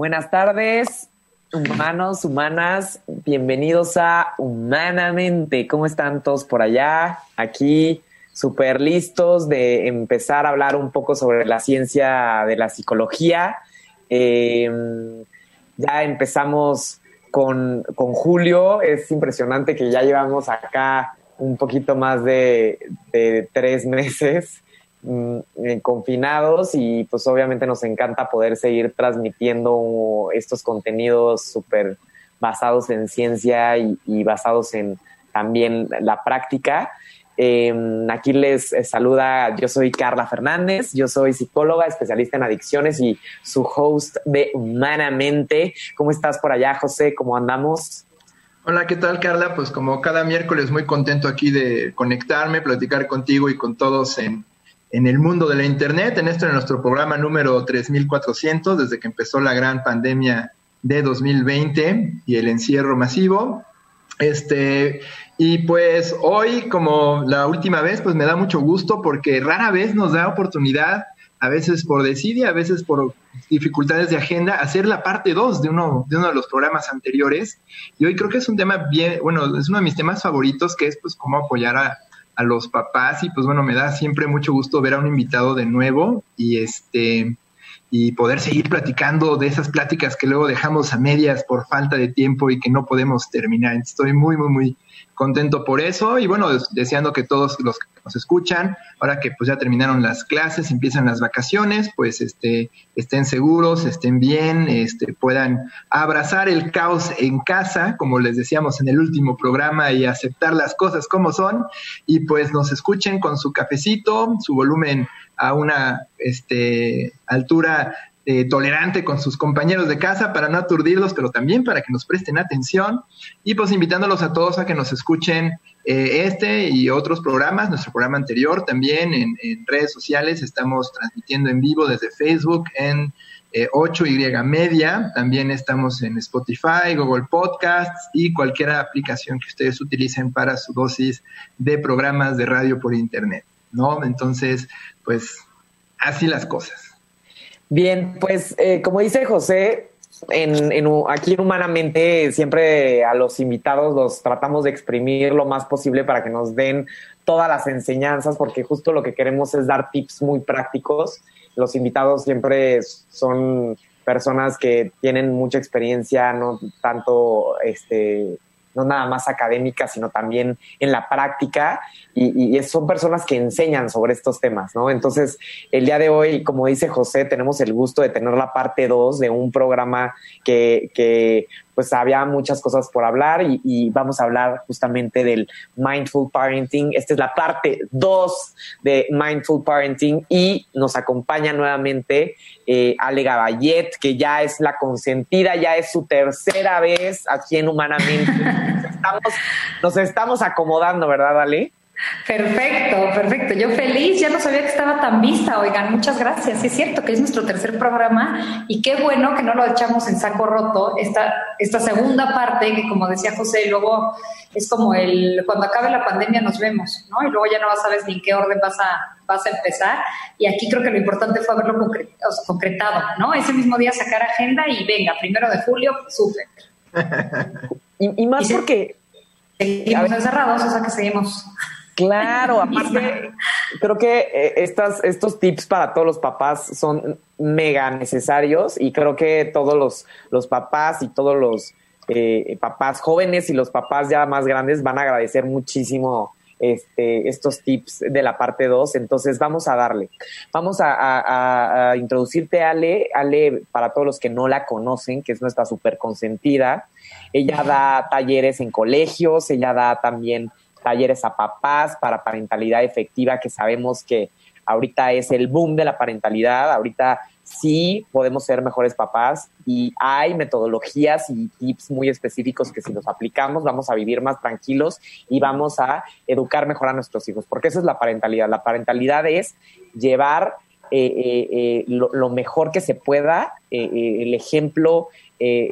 Buenas tardes, humanos, humanas. Bienvenidos a Humanamente. ¿Cómo están todos por allá? Aquí, súper listos de empezar a hablar un poco sobre la ciencia de la psicología. Em, ya empezamos con, con, Julio. Es impresionante que ya llevamos acá un poquito más de, de tres meses. Mm, eh, confinados y pues obviamente nos encanta poder seguir transmitiendo estos contenidos súper basados en ciencia y, basados en también la práctica. Em, aquí les eh, saluda, yo soy Carla Fernández, yo soy psicóloga, especialista en adicciones y su host de Humanamente. ¿Cómo estás por allá, José? ¿Cómo andamos? Hola, ¿qué tal, Carla? Pues como cada miércoles muy contento aquí de conectarme, platicar contigo y con todos en en el mundo de la Internet, en esto en nuestro programa número 3400, desde que empezó la gran pandemia de 2020 y el encierro masivo. Este, y pues hoy, como la última vez, pues me da mucho gusto porque rara vez nos da oportunidad, a veces por desidia, a veces por dificultades de agenda, hacer la parte 2 de uno, de uno de los programas anteriores. Y hoy creo que es un tema bien, bueno, es uno de mis temas favoritos, que es pues cómo apoyar a, a los papás y pues bueno, me da siempre mucho gusto ver a un invitado de nuevo y este y poder seguir platicando de esas pláticas que luego dejamos a medias por falta de tiempo y que no podemos terminar. Estoy muy, muy, muy contento por eso y bueno, deseando que todos los que nos escuchan, ahora que pues ya terminaron las clases, empiezan las vacaciones, pues este, estén seguros, estén bien, este, puedan abrazar el caos en casa, como les decíamos en el último programa, y aceptar las cosas como son, y pues nos escuchen con su cafecito, su volumen a una este, altura eh, tolerante con sus compañeros de casa para no aturdirlos, pero también para que nos presten atención y pues invitándolos a todos a que nos escuchen eh, este y otros programas, nuestro programa anterior también en, redes sociales, estamos transmitiendo en vivo desde Facebook en 8Y eh, Media, también estamos en Spotify, Google Podcasts y cualquier aplicación que ustedes utilicen para su dosis de programas de radio por Internet, ¿no? Entonces, pues así las cosas. Bien, pues eh, como dice José, en, aquí Humanamente siempre a los invitados los tratamos de exprimir lo más posible para que nos den todas las enseñanzas, porque justo lo que queremos es dar tips muy prácticos. Los invitados siempre son personas que tienen mucha experiencia, no tanto este no nada más académica, sino también en la práctica y, y, son personas que enseñan sobre estos temas, ¿no? Entonces, el día de hoy, como dice José, tenemos el gusto de tener la parte 2 de un programa que, que pues había muchas cosas por hablar y, vamos a hablar justamente del Mindful Parenting. Esta es la parte 2 de Mindful Parenting y nos acompaña nuevamente eh, Ale Gabayet, que ya es la consentida, ya es su tercera vez aquí en Humanamente. estamos, nos estamos acomodando, ¿verdad, Ale? Perfecto, perfecto. Yo feliz, ya no sabía que estaba tan vista. Oigan, muchas gracias. es cierto que es nuestro tercer programa y qué bueno que no lo echamos en saco roto. Esta, esta segunda parte, que como decía José, luego es como el cuando acabe la pandemia nos vemos, ¿no? Y luego ya no sabes ni en qué orden vas a, vas a empezar. Y aquí creo que lo importante fue haberlo concretado, ¿no? Ese mismo día sacar agenda y venga, primero de julio, súper. y, más porque. Seguimos encerrados, o sea que seguimos Claro, aparte, creo que eh, estas, estos tips para todos los papás son mega necesarios y creo que todos los, los papás y todos los eh, papás jóvenes y los papás ya más grandes van a agradecer muchísimo este, estos tips de la parte 2. Entonces vamos a darle. Vamos a, introducirte Ale. Ale, para todos los que no la conocen, que es nuestra súper consentida. Ella da talleres en colegios, ella da también talleres a papás para parentalidad efectiva, que sabemos que ahorita es el boom de la parentalidad. Ahorita sí podemos ser mejores papás y hay metodologías y tips muy específicos que si los aplicamos vamos a vivir más tranquilos y vamos a educar mejor a nuestros hijos, porque esa es la parentalidad. La parentalidad es llevar eh, eh, eh, lo, mejor que se pueda, el ejemplo,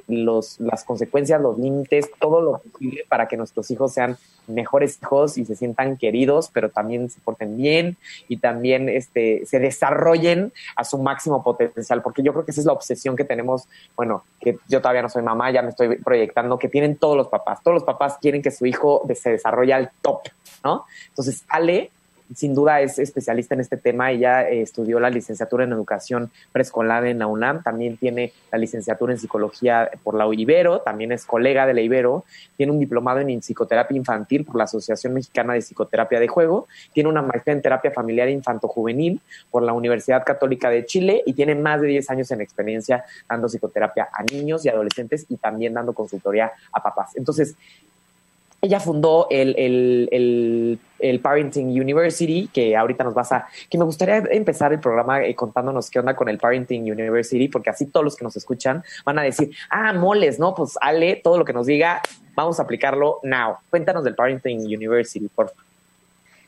los, las consecuencias, los límites, todo lo posible para que nuestros hijos sean mejores hijos y se sientan queridos, pero también se porten bien y también este, se desarrollen a su máximo potencial, porque yo creo que esa es la obsesión que tenemos, bueno, que yo todavía no soy mamá, ya me estoy proyectando, que tienen todos los papás. Todos los papás quieren que su hijo se desarrolle al top, ¿no? Entonces, Ale sin duda es especialista en este tema. Ella eh, estudió la licenciatura en educación preescolar en la UNAM, también tiene la licenciatura en psicología por la Ibero, también es colega de la Ibero, tiene un diplomado en psicoterapia infantil por la Asociación Mexicana de Psicoterapia de Juego, tiene una maestría en terapia familiar infanto-juvenil por la Universidad Católica de Chile y tiene más de 10 años en experiencia dando psicoterapia a niños y adolescentes y también dando consultoría a papás. Entonces, ella fundó el, el, el, Parenting University, que ahorita nos vas a... que me gustaría empezar el programa eh, contándonos qué onda con el Parenting University, porque así todos los que nos escuchan van a decir, ah, moles, ¿no? Pues Ale, todo lo que nos diga, vamos a aplicarlo now. Cuéntanos del Parenting University, por favor.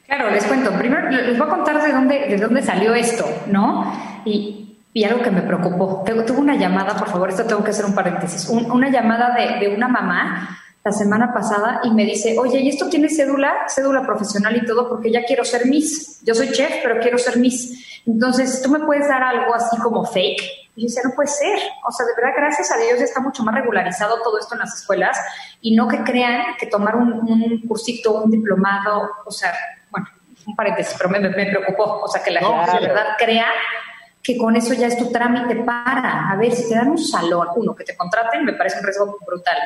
Claro, les cuento. Primero les voy a contar de dónde, de dónde salió esto, ¿no? Y, y algo que me preocupó. Tuve una llamada, por favor, esto tengo que hacer un paréntesis, una llamada de, de una mamá la semana pasada y me dice, oye, ¿y esto tiene cédula? Cédula profesional y todo, porque ya quiero ser Miss. Yo soy chef, pero quiero ser Miss. Entonces, ¿tú me puedes dar algo así como fake? Y yo decía, no puede ser. O sea, de verdad, gracias a Dios ya está mucho más regularizado todo esto en las escuelas y no que crean que tomar un, cursito, un diplomado, o sea, bueno, un paréntesis, pero me, me, preocupó. O sea, que la gente de verdad crea que con eso ya es tu trámite para. A ver, si te dan un salón, uno, que te contraten, me parece un riesgo brutal.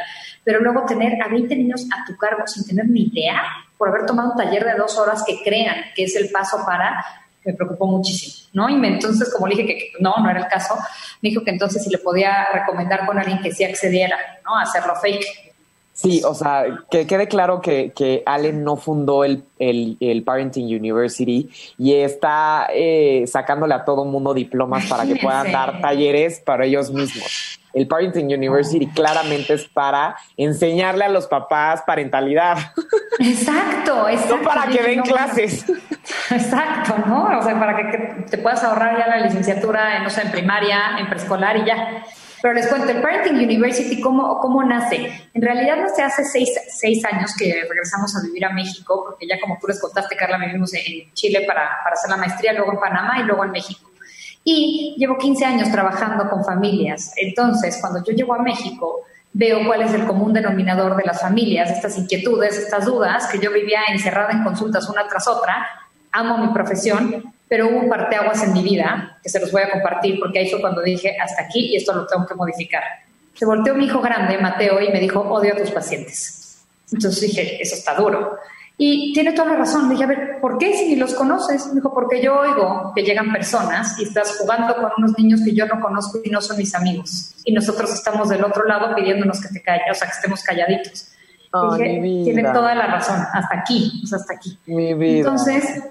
Pero luego tener a 20 niños a tu cargo sin tener ni idea, por haber tomado un taller de dos horas que crean que es el paso para, me preocupó muchísimo, ¿no? Y entonces, como le dije que, no, no era el caso, me dijo que entonces si le podía recomendar con alguien que sí accediera, ¿no? A hacerlo fake. Sí, o sea, que quede claro que, que Allen no fundó el, el, Parenting University y está eh, sacándole a todo mundo diplomas para que puedan dar talleres para ellos mismos. El Parenting University claramente es para enseñarle a los papás parentalidad. Exacto, exacto. No para que den clases. Exacto, ¿no? O sea, para que, te puedas ahorrar ya la licenciatura, no sé, en primaria, en preescolar y ya. Pero les cuento, el Parenting University, ¿cómo, cómo nace? En realidad nace hace seis, seis, años que regresamos a vivir a México, porque ya como tú les contaste, Carla, vivimos en Chile para, para hacer la maestría, luego en Panamá y luego en México. Y llevo 15 años trabajando con familias. Entonces, cuando yo llego a México, veo cuál es el común denominador de las familias, estas inquietudes, estas dudas, que yo vivía encerrada en consultas una tras otra. Amo mi profesión, pero hubo un parteaguas en mi vida que se los voy a compartir porque ahí fue cuando dije hasta aquí y esto lo tengo que modificar. Se volteó mi hijo grande, Mateo, y me dijo, odio a tus pacientes. Entonces dije, eso está duro. Y tiene toda la razón. dije, a ver, ¿por qué si ni los conoces? Me dijo, porque yo oigo que llegan personas y estás jugando con unos niños que yo no conozco y no son mis amigos. Y nosotros estamos del otro lado pidiéndonos que te calles, o sea, que estemos calladitos. dije, tiene toda la razón, hasta aquí, o sea, hasta aquí. Mi vida. Entonces,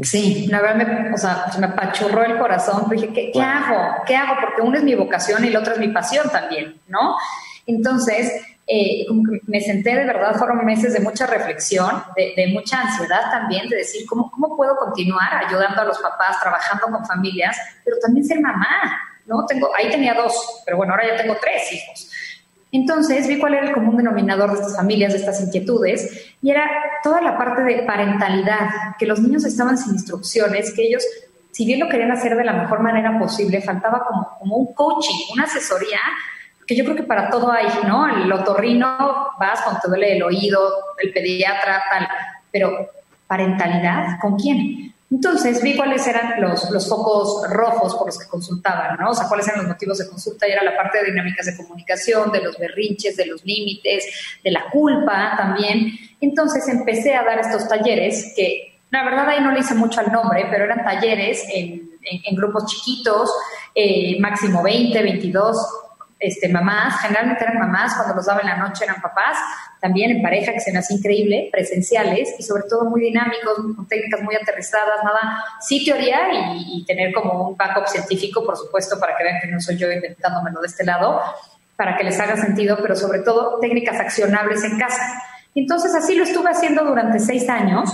Sí, la verdad me, o sea, me apachurró el corazón. Dije, ¿qué, ¿qué, hago? ¿Qué hago? Porque uno es mi vocación y el otro es mi pasión también, ¿no? Entonces, eh, como que me senté de verdad, fueron meses de mucha reflexión, de, de, mucha ansiedad también, de decir, ¿cómo, ¿cómo puedo continuar ayudando a los papás, trabajando con familias, pero también ser mamá, ¿no? Tengo, ahí tenía dos, pero bueno, ahora ya tengo tres hijos. Entonces vi cuál era el común denominador de estas familias, de estas inquietudes, y era toda la parte de parentalidad, que los niños estaban sin instrucciones, que ellos, si bien lo querían hacer de la mejor manera posible, faltaba como, un coaching, una asesoría, que yo creo que para todo hay, ¿no? El otorrino, vas cuando te duele el oído, el pediatra, tal, pero parentalidad, ¿con quién? Entonces vi cuáles eran los, los focos rojos por los que consultaban, ¿no? O sea, cuáles eran los motivos de consulta y era la parte de dinámicas de comunicación, de los berrinches, de los límites, de la culpa también. Entonces empecé a dar estos talleres que la verdad ahí no le hice mucho al nombre, pero eran talleres en, en, grupos chiquitos, eh, máximo 20, 22 este, mamás, generalmente eran mamás, cuando los daba en la noche eran papás, también en pareja, que se me hace increíble, presenciales y sobre todo muy dinámicos, con técnicas muy aterrizadas, nada, sí teoría y, tener como un backup científico, por supuesto, para que vean que no soy yo inventándomelo de este lado, para que les haga sentido, pero sobre todo técnicas accionables en casa. Entonces así lo estuve haciendo durante seis años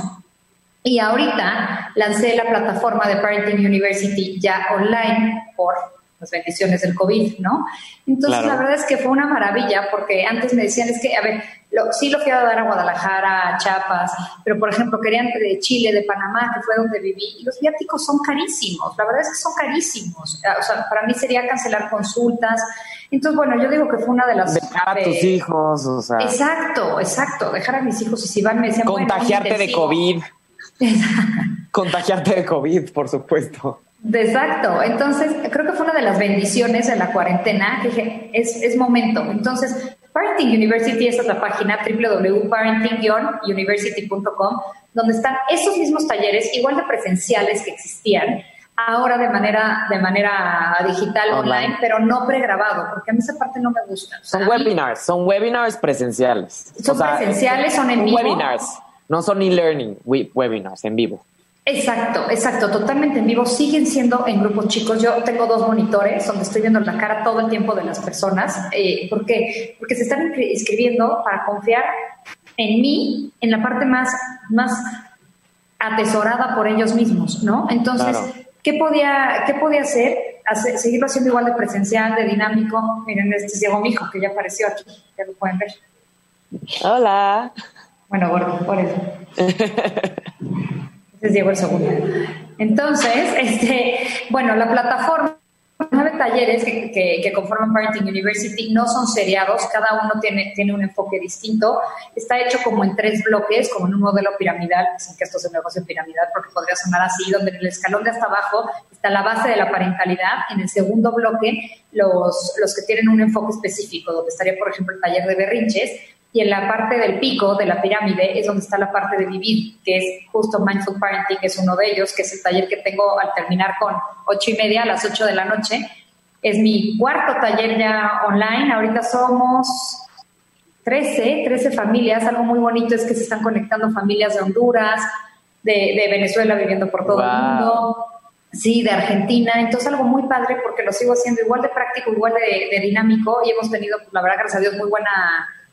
y ahorita lancé la plataforma de Parenting University ya online por las bendiciones del COVID, ¿no? Entonces, la verdad es que fue una maravilla porque antes me decían, es que, a ver, lo, sí lo fui a dar a Guadalajara, a Chiapas, pero por ejemplo, querían de Chile, de Panamá, que fue donde viví, y los viáticos son carísimos, la verdad es que son carísimos. O sea, para mí sería cancelar consultas. Entonces, bueno, yo digo que fue una de las... Dejar a tus hijos, o sea... Exacto, exacto, dejar a mis hijos y si van me decían... Contagiarte de COVID. Contagiarte de COVID, por supuesto. Exacto. Entonces, creo que fue una de las bendiciones de la cuarentena que dije, es, es momento. Entonces, Parenting University es la página www.parenting-university.com, donde están esos mismos talleres, igual de presenciales que existían, ahora de manera, de manera digital, online, pero no pregrabado, porque a mí esa parte no me gusta. son webinars, son webinars presenciales. Son presenciales, son en vivo. Webinars, no son e-learning, webinars en vivo. Exacto, exacto, totalmente en vivo. Siguen siendo en grupos chicos. Yo tengo dos monitores donde estoy viendo la cara todo el tiempo de las personas. Eh, ¿Por qué? Porque se están inscribiendo para confiar en mí, en la parte más, más atesorada por ellos mismos, ¿no? Entonces, ¿qué, podía, ¿qué podía hacer? hacer? Seguirlo haciendo igual de presencial, de dinámico. Miren, este es Diego Mijo, que ya apareció aquí, ya lo pueden ver. Hola. Bueno, gordo, por eso. les Diego el segundo. Entonces, este, bueno, la plataforma, nueve talleres que, conforman Parenting University no son seriados, cada uno tiene, tiene un enfoque distinto. Está hecho como en tres bloques, como en un modelo piramidal, sin que esto se negocio piramidal porque podría sonar así, donde en el escalón de hasta abajo está la base de la parentalidad, en el segundo bloque los, los que tienen un enfoque específico, donde estaría, por ejemplo, el taller de berrinches, y en la parte del pico de la pirámide es donde está la parte de vivir, que es justo Mindful Parenting, que es uno de ellos, que es el taller que tengo al terminar con ocho y media a las ocho de la noche. Es mi cuarto taller ya online. Ahorita somos 13, 13 familias. Algo muy bonito es que se están conectando familias de Honduras, de, Venezuela viviendo por todo el mundo. Sí, de Argentina. Entonces algo muy padre porque lo sigo haciendo igual de práctico, igual de, de dinámico y hemos tenido, la verdad, gracias a Dios, muy buena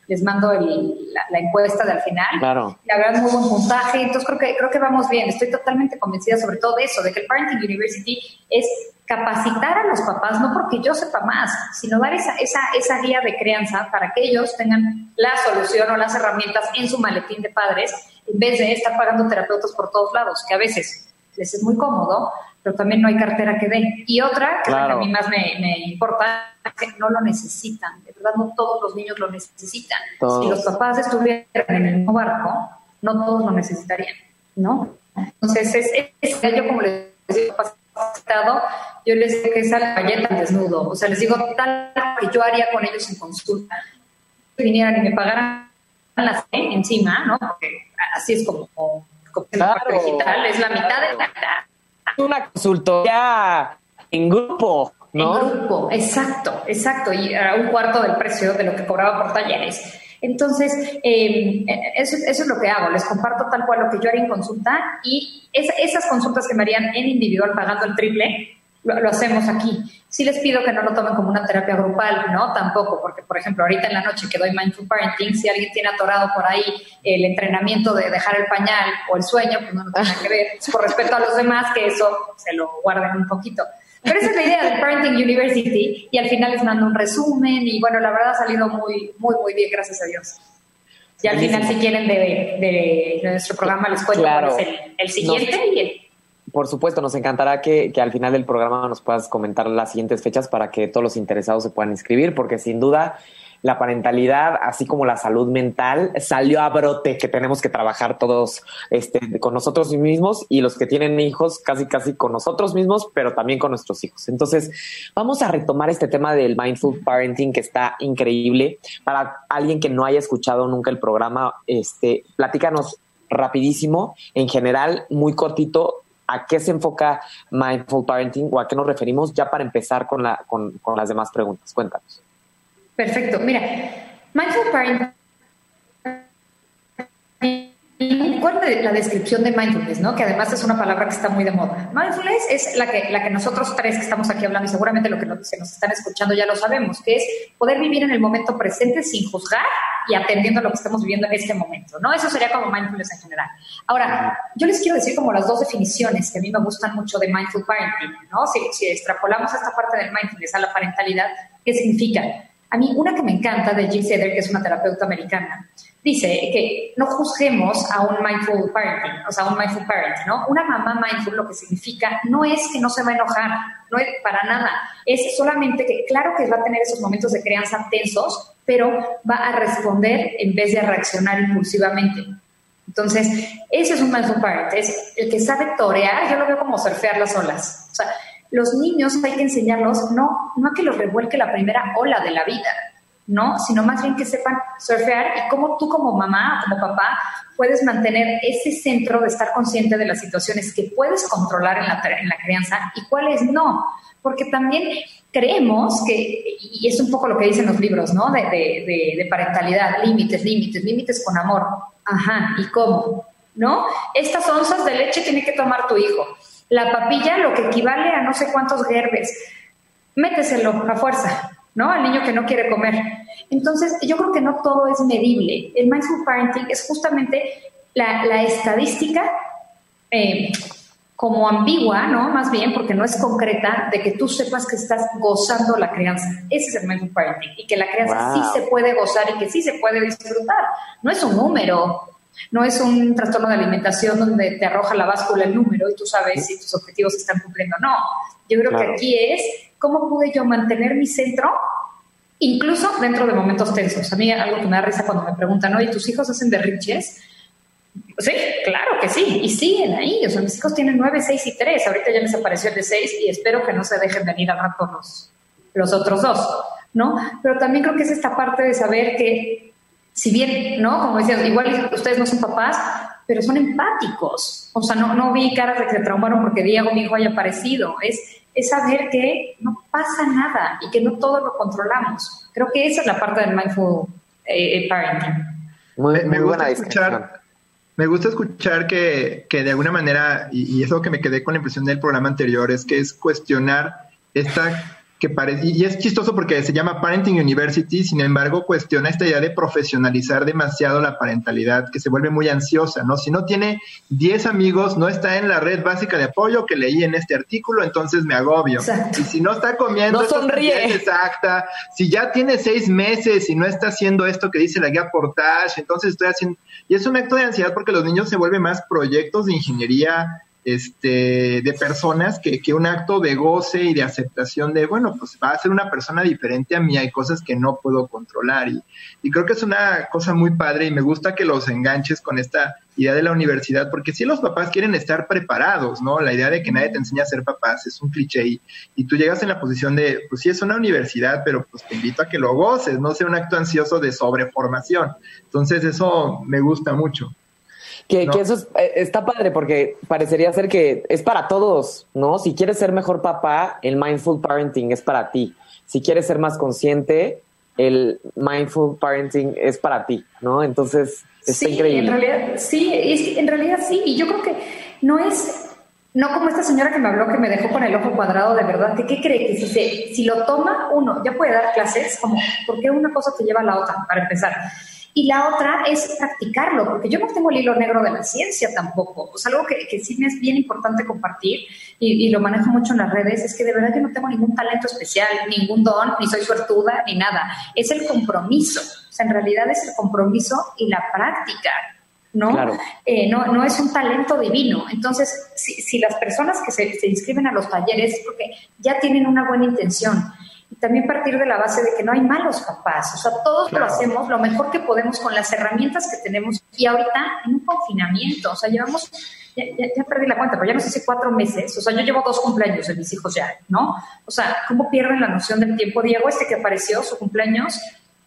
les mando la, encuesta de al final. Claro. La verdad, muy buen puntaje. Entonces, creo que, creo que vamos bien. Estoy totalmente convencida sobre todo de eso, de que el Parenting University es capacitar a los papás, no porque yo sepa más, sino dar esa, esa, esa guía de crianza para que ellos tengan la solución o las herramientas en su maletín de padres, en vez de estar pagando terapeutas por todos lados, que a veces les es muy cómodo, pero también no hay cartera que dé. Y otra, que a mí más me, importa, es que no lo necesitan. De verdad, no todos los niños lo necesitan. Si los papás estuvieran en el mismo barco, no todos lo necesitarían, ¿no? Entonces, es, yo como les digo, yo les digo que esa galleta desnudo. O sea, les digo tal que yo haría con ellos en consulta. Si vinieran y me pagaran la C encima, ¿no? Porque así es como, digital, es la mitad de la una consultoría en grupo, ¿no? En grupo, exacto, exacto, y a un cuarto del precio de lo que cobraba por talleres. Entonces, em, eso, es lo que hago, les comparto tal cual lo que yo haría en consulta y esas consultas que me harían en individual pagando el triple, lo, hacemos aquí. Sí les pido que no lo tomen como una terapia grupal, ¿no? Tampoco, porque, por ejemplo, ahorita en la noche que doy Mindful Parenting, si alguien tiene atorado por ahí el entrenamiento de dejar el pañal o el sueño, pues no, no tiene que ver. Por respeto a los demás, que eso se lo guarden un poquito. Pero esa es la idea del Parenting University y al final les mando un resumen y bueno, la verdad ha salido muy, muy, muy bien, gracias a Dios. Y al final, si quieren de, nuestro programa, les cuento cuál es el, siguiente y el por supuesto, nos encantará que, al final del programa nos puedas comentar las siguientes fechas para que todos los interesados se puedan inscribir, porque sin duda la parentalidad, así como la salud mental, salió a brote que tenemos que trabajar todos este, con nosotros mismos y los que tienen hijos casi casi con nosotros mismos, pero también con nuestros hijos. Entonces, vamos a retomar este tema del mindful parenting que está increíble. Para alguien que no haya escuchado nunca el programa, este, platícanos rapidísimo, en general, muy cortito, a qué se enfoca mindful parenting o a qué nos referimos ya para empezar con, la, con, con las demás preguntas. Cuéntanos. Perfecto. Mira, mindful parenting ¿Cuál es la descripción de mindfulness, no? Que además es una palabra que está muy de moda. Mindfulness es la que, la que nosotros tres que estamos aquí hablando y seguramente lo que nos, se nos están escuchando ya lo sabemos, que es poder vivir en el momento presente sin juzgar y atendiendo a lo que estamos viviendo en este momento, ¿no? Eso sería como mindfulness en general. Ahora, yo les quiero decir como las dos definiciones que a mí me gustan mucho de mindful parenting, ¿no? Si, si extrapolamos esta parte del mindfulness a la parentalidad, ¿qué significa? A mí una que me encanta de Jill Seder, que es una terapeuta americana, dice que no juzguemos a un mindful parenting, o sea, un mindful parent, ¿no? Una mamá mindful lo que significa no es que no se va a enojar, no es para nada, es solamente que claro que va a tener esos momentos de crianza tensos, pero va a responder en vez de reaccionar impulsivamente. Entonces, ese es un mindful parent, es el que sabe torear, yo lo veo como surfear las olas. O sea, los niños hay que enseñarlos no, no a que los revuelque la primera ola de la vida, ¿no? Sino más bien que sepan surfear y cómo tú como mamá, como papá, puedes mantener ese centro de estar consciente de las situaciones que puedes controlar en la, en la crianza y cuáles no. Porque también creemos que, y es un poco lo que dicen los libros, ¿no? De, de, de parentalidad, límites, límites, límites con amor. Ajá, ¿y cómo? ¿No? Estas onzas de leche tiene que tomar tu hijo la papilla, lo que equivale a no sé cuántos gerbes. Méteselo a fuerza, ¿no? Al niño que no quiere comer. Entonces, yo creo que no todo es medible. El mindful parenting es justamente la, estadística eh, como ambigua, ¿no? Más bien, porque no es concreta, de que tú sepas que estás gozando la crianza. Ese es el mindful parenting. Y que la crianza sí se puede gozar y que sí se puede disfrutar. No es un número, no es un trastorno de alimentación donde te arroja la báscula el número y tú sabes si tus objetivos se están cumpliendo. No, yo creo que aquí es cómo pude yo mantener mi centro incluso dentro de momentos tensos. A mí algo que me da risa cuando me preguntan, oye, ¿tus hijos hacen berrinches? Sí, claro que sí, y siguen ahí. O sea, mis hijos tienen nueve, seis y tres. Ahorita ya les apareció el de seis y espero que no se dejen venir al rato los, los otros dos, ¿no? Pero también creo que es esta parte de saber que si bien, ¿no? Como decías, igual ustedes no son papás, pero son empáticos. O sea, no, no vi caras de que se traumaron porque Diego, mi hijo, haya aparecido. Es, es saber que no pasa nada y que no todo lo controlamos. Creo que esa es la parte del mindful eh, eh, parenting. Muy, me, gusta escuchar, me gusta escuchar que, que de alguna manera, y, y eso que me quedé con la impresión del programa anterior, es que es cuestionar esta que parece, y es chistoso porque se llama Parenting University, sin embargo, cuestiona esta idea de profesionalizar demasiado la parentalidad, que se vuelve muy ansiosa, ¿no? Si no tiene 10 amigos, no está en la red básica de apoyo que leí en este artículo, entonces me agobio. Y si no está comiendo, no sonríe. exacta. Si ya tiene seis meses y no está haciendo esto que dice la guía Portage, entonces estoy haciendo. Y es un acto de ansiedad porque los niños se vuelven más proyectos de ingeniería este, de personas que, que, un acto de goce y de aceptación de, bueno, pues va a ser una persona diferente a mí, hay cosas que no puedo controlar y, y creo que es una cosa muy padre y me gusta que los enganches con esta idea de la universidad, porque si los papás quieren estar preparados, ¿no? La idea de que nadie te enseña a ser papás es un cliché y, y tú llegas en la posición de, pues sí es una universidad, pero pues te invito a que lo goces, no sea un acto ansioso de sobreformación. Entonces eso me gusta mucho. Que, eso eh, está padre porque parecería ser que es para todos, ¿no? Si quieres ser mejor papá, el mindful parenting es para ti. Si quieres ser más consciente, el mindful parenting es para ti, ¿no? Entonces, está sí, increíble. En realidad, sí, en realidad sí. Y yo creo que no es, no como esta señora que me habló que me dejó con el ojo cuadrado de verdad, que qué cree que si, se, si lo toma uno, ya puede dar clases, como, ¿por qué una cosa te lleva a la otra? Para empezar. Y la otra es practicarlo, porque yo no tengo el hilo negro de la ciencia tampoco. Es algo que, que sí me es bien importante compartir y, lo manejo mucho en las redes, es que de verdad yo no tengo ningún talento especial, ningún don, ni soy suertuda, ni nada. Es el compromiso. O sea, en realidad es el compromiso y la práctica. ¿no? Eh, no, no es un talento divino. Entonces, si, si las personas que se, se, inscriben a los talleres es porque ya tienen una buena intención también partir de la base de que no hay malos papás, o sea, todos lo hacemos lo mejor que podemos con las herramientas que tenemos y ahorita en un confinamiento, o sea, llevamos, ya, ya, perdí la cuenta, pero ya no sé si cuatro meses, o sea, yo llevo dos cumpleaños de mis hijos ya, ¿no? O sea, ¿cómo pierden la noción del tiempo? Diego, este que apareció, su cumpleaños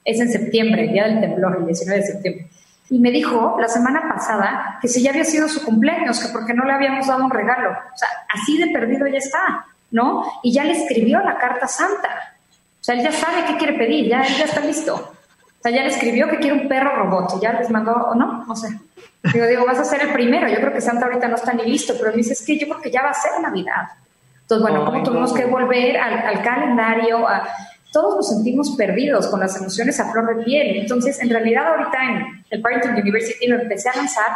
es en septiembre, el día del temblor, el 19 de septiembre. Y me dijo la semana pasada que si ya había sido su cumpleaños, que porque no le habíamos dado un regalo. O sea, así de perdido ya está, ¿no? Y ya le escribió la carta santa. O sea, él ya sabe qué quiere pedir, ya, él ya está listo. O sea, ya le escribió que quiere un perro robot, ya les mandó, o no, no sé. Digo, digo, vas a ser el primero. Yo creo que Santa ahorita no está ni listo, pero me dice, es que yo creo que ya va a ser Navidad. Entonces, bueno, ¿cómo tuvimos que volver al, al calendario? A, todos nos sentimos perdidos con las emociones a flor de piel. Entonces, en realidad ahorita en el Parenting University lo empecé a lanzar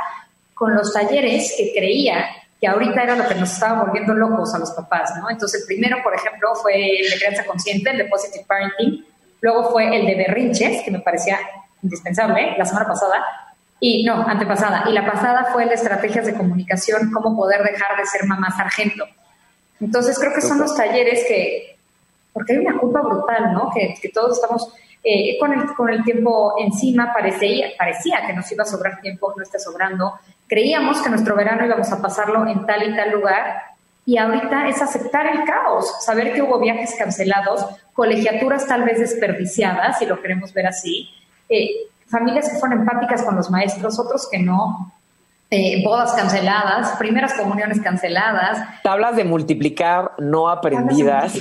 con los talleres que creía que ahorita era lo que nos estaba volviendo locos a los papás, ¿no? Entonces, el primero, por ejemplo, fue el de crianza consciente, el de Positive Parenting. Luego fue el de berrinches, que me parecía indispensable, la semana pasada. Y no, antepasada. Y la pasada fue el de estrategias de comunicación, cómo poder dejar de ser mamá sargento. Entonces, creo que son los talleres que, porque hay una culpa brutal, ¿no? Que, todos estamos eh, con, el, con el tiempo encima, parecía, parecía que nos iba a sobrar tiempo, no está sobrando. Creíamos que nuestro verano íbamos a pasarlo en tal y tal lugar, y ahorita es aceptar el caos, saber que hubo viajes cancelados, colegiaturas tal vez desperdiciadas, si lo queremos ver así, eh, familias que fueron empáticas con los maestros, otros que no, eh, bodas canceladas, primeras comuniones canceladas. Tablas de multiplicar no aprendidas.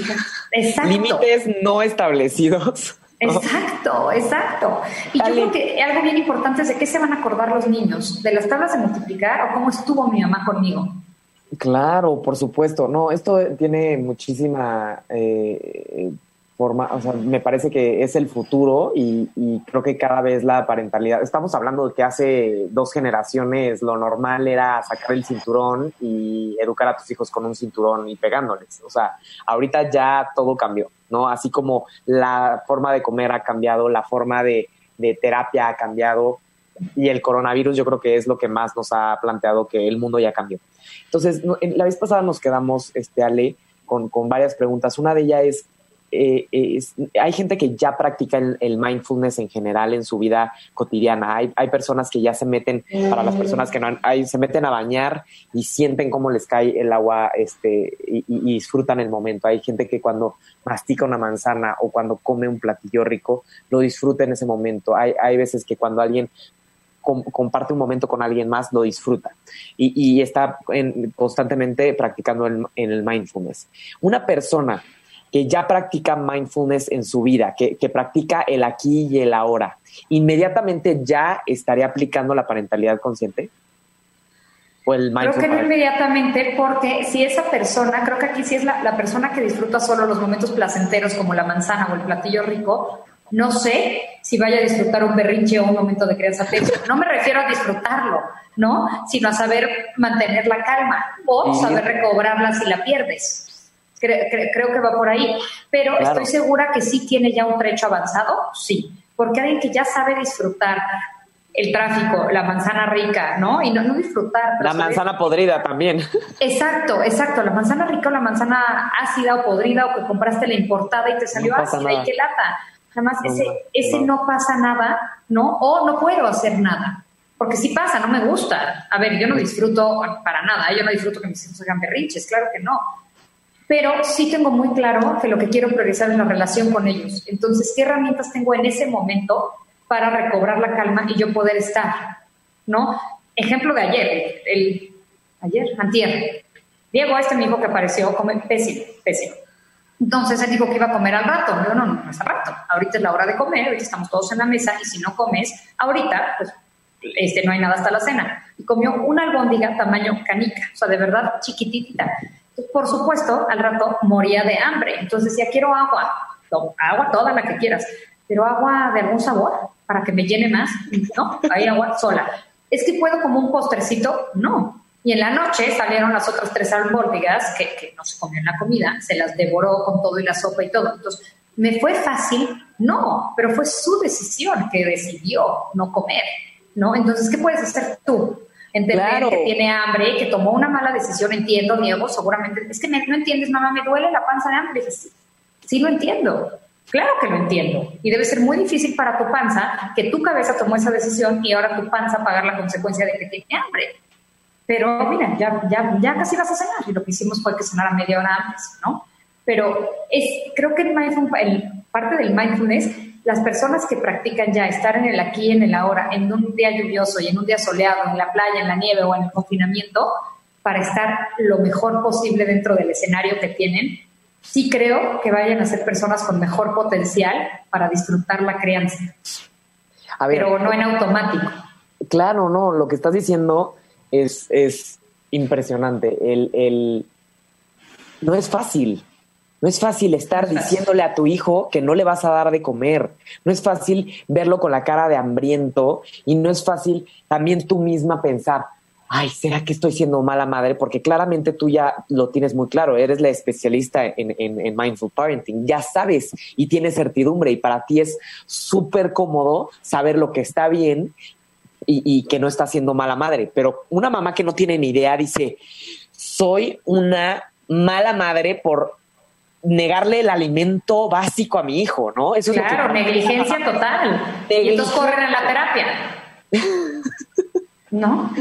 Límites no establecidos. Exacto, exacto. Y yo creo que algo bien importante es de qué se van a acordar los niños, de las tablas de multiplicar o cómo estuvo mi mamá conmigo. Claro, por supuesto. No, esto tiene muchísima eh, forma, o sea, me parece que es el futuro y, creo que cada vez la parentalidad, estamos hablando de que hace dos generaciones lo normal era sacar el cinturón y educar a tus hijos con un cinturón y pegándoles, o sea, ahorita ya todo cambió, ¿no? Así como la forma de comer ha cambiado, la forma de, terapia ha cambiado y el coronavirus yo creo que es lo que más nos ha planteado que el mundo ya cambió. Entonces, la vez pasada nos quedamos, este, Ale, con, con varias preguntas. Una de ellas es, eh, hay gente que ya practica el, mindfulness en general en su vida cotidiana. Hay, hay personas que ya se meten, para las personas que no hay, se meten a bañar y sienten cómo les cae el agua este, y, disfrutan el momento. Hay gente que cuando mastica una manzana o cuando come un platillo rico, lo disfruta en ese momento. Hay, hay veces que cuando alguien comparte un momento con alguien más, lo disfruta y, está constantemente practicando el, el mindfulness. Una persona que ya practica mindfulness en su vida, que, practica el aquí y el ahora, inmediatamente ya estaría aplicando la parentalidad consciente? ¿O el creo que no inmediatamente, porque si esa persona, creo que aquí sí es la, persona que disfruta solo los momentos placenteros como la manzana o el platillo rico, no sé si vaya a disfrutar un berrinche o un momento de crianza No me refiero a disfrutarlo, ¿no? Sino a saber mantener la calma o saber recobrarla si la pierdes creo que va por ahí. Pero estoy segura que sí tiene ya un trecho avanzado, sí. Porque alguien que ya sabe disfrutar el tráfico, la manzana rica, ¿no? Y no, no disfrutar. La manzana podrida también. Exacto, exacto. La manzana rica o la manzana ácida o podrida o que compraste la importada y te salió ácida y qué lata. Además, ese, ese no pasa nada, ¿no? O no puedo hacer nada. Porque si pasa, no me gusta. A ver, yo no disfruto para nada, yo no disfruto que mis hijos hagan berrinches, claro que no pero sí tengo muy claro que lo que quiero priorizar es la relación con ellos. Entonces, ¿qué herramientas tengo en ese momento para recobrar la calma y yo poder estar? ¿No? Ejemplo de ayer, el, ayer, antier. Diego, este mi hijo que apareció, come pésimo, pésimo. Entonces él dijo que iba a comer al rato. Yo, no, no, no es al rato. Ahorita es la hora de comer, ahorita estamos todos en la mesa y si no comes ahorita, pues este, no hay nada hasta la cena. Y comió una albóndiga tamaño canica, o sea, de verdad chiquitita por supuesto, al rato moría de hambre. Entonces decía, quiero agua, agua toda la que quieras, pero agua de algún sabor para que me llene más. No, hay agua sola. Es que puedo como un postrecito, no. Y en la noche salieron las otras tres albóndigas que, no se comió en la comida, se las devoró con todo y la sopa y todo. Entonces, ¿me fue fácil? No, pero fue su decisión que decidió no comer, ¿no? Entonces, ¿qué puedes hacer tú? Entender que tiene hambre, que tomó una mala decisión, entiendo, Diego, seguramente, es que no entiendes, mamá, me duele la panza de hambre. sí, sí lo entiendo, Claro que lo entiendo. Y debe ser muy difícil para tu panza que tu cabeza tomó esa decisión y ahora tu panza pagar la consecuencia de que tiene hambre. Pero mira, ya, ya, ya casi vas a cenar y lo que hicimos fue que cenara media hora antes, ¿no? Pero es, creo que el parte del mindfulness, las personas que practican ya estar en el aquí, en el ahora, en un día lluvioso y en un día soleado, en la playa, en la nieve o en el confinamiento, para estar lo mejor posible dentro del escenario que tienen, sí creo que vayan a ser personas con mejor potencial para disfrutar la crianza. pero no en automático. Claro, no, lo que estás diciendo es, es impresionante. El, el, no es fácil. No es fácil estar diciéndole a tu hijo que no le vas a dar de comer. No es fácil verlo con la cara de hambriento y no es fácil también tú misma pensar, ay, ¿será que estoy siendo mala madre? Porque claramente tú ya lo tienes muy claro, eres la especialista en, mindful parenting, ya sabes y tienes certidumbre y para ti es súper cómodo saber lo que está bien y, que no está siendo mala madre. Pero una mamá que no tiene ni idea dice, soy una mala madre por negarle el alimento básico a mi hijo, ¿no? Eso claro, negligencia total. Y entonces corren a la terapia. ¿no?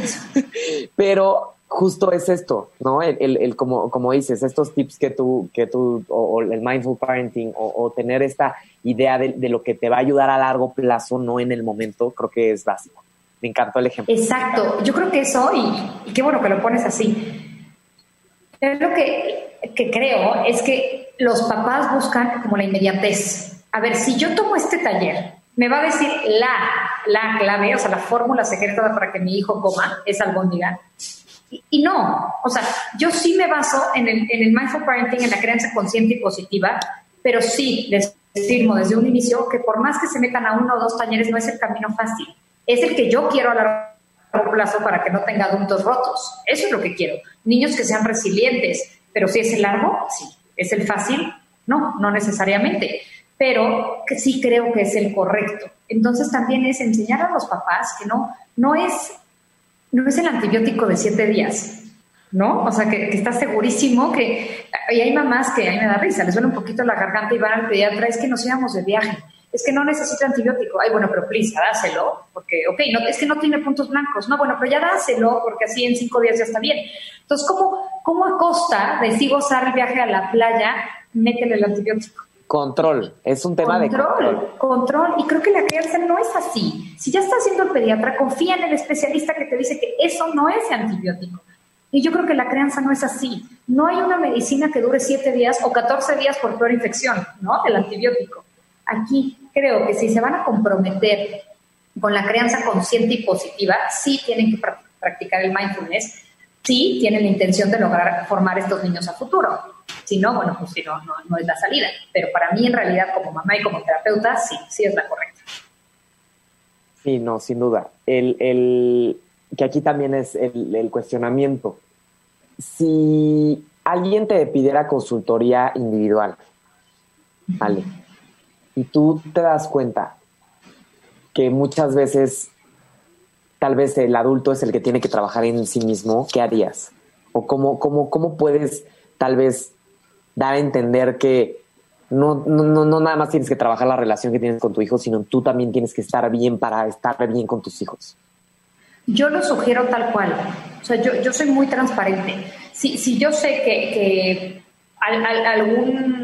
Pero justo es esto, ¿no? El, el, como, como dices, estos tips que tú, que tú, o, el mindful parenting, o, tener esta idea de, de, lo que te va a ayudar a largo plazo, no en el momento, creo que es básico. Me encantó el ejemplo. Exacto, yo creo que eso, y, y qué bueno que lo pones así. Lo que, creo es que los papás buscan como la inmediatez. A ver, si yo tomo este taller, me va a decir la, la clave, o sea, la fórmula secreta para que mi hijo coma es albóndiga. Y, y no, o sea, yo sí me baso en el, en el mindful parenting, en la creencia consciente y positiva, pero sí les firmo desde un inicio que por más que se metan a uno o dos talleres no es el camino fácil, es el que yo quiero a largo plazo para que no tenga adultos rotos. Eso es lo que quiero. Niños que sean resilientes, pero si es el largo, sí. ¿Es el fácil? No, no necesariamente pero que sí creo que es el correcto. Entonces también es enseñar a los papás que no, no es, no es el antibiótico de siete días, ¿no? O sea, que, que está segurísimo que, y hay mamás que a mí me da risa, les duele un poquito la garganta y van al pediatra, es que nos íbamos de viaje, es que no necesita antibiótico, ay, bueno, pero please, dáselo, porque, ok, no, es que no tiene puntos blancos, no, bueno, pero ya dáselo, porque así en cinco días ya está bien. Entonces, ¿cómo, cómo a costa de sí gozar el viaje a la playa, métele el antibiótico? Control, es un tema de control. Control, y creo que la crianza no es así. Si ya está haciendo el pediatra, confía en el especialista que te dice que eso no es antibiótico. Y yo creo que la crianza no es así. No hay una medicina que dure 7 días o 14 días por peor infección, ¿no? Del antibiótico. Aquí creo que si se van a comprometer con la crianza consciente y positiva, sí tienen que practicar el mindfulness, sí tienen la intención de lograr formar estos niños a futuro. Si no, bueno, pues si no, no, es la salida. Pero para mí, en realidad, como mamá y como terapeuta, sí, sí es la correcta. Sí, no, sin duda. El, el que aquí también es el, el cuestionamiento. Si alguien te pidiera consultoría individual, ¿vale? Y tú te das cuenta que muchas veces tal vez el adulto es el que tiene que trabajar en sí mismo, ¿qué harías? ¿O cómo, cómo, cómo puedes tal vez dar a entender que no, no, no, nada más tienes que trabajar la relación que tienes con tu hijo, sino tú también tienes que estar bien para estar bien con tus hijos. Yo lo sugiero tal cual. O sea, yo, yo soy muy transparente. Si, si yo sé que, que algún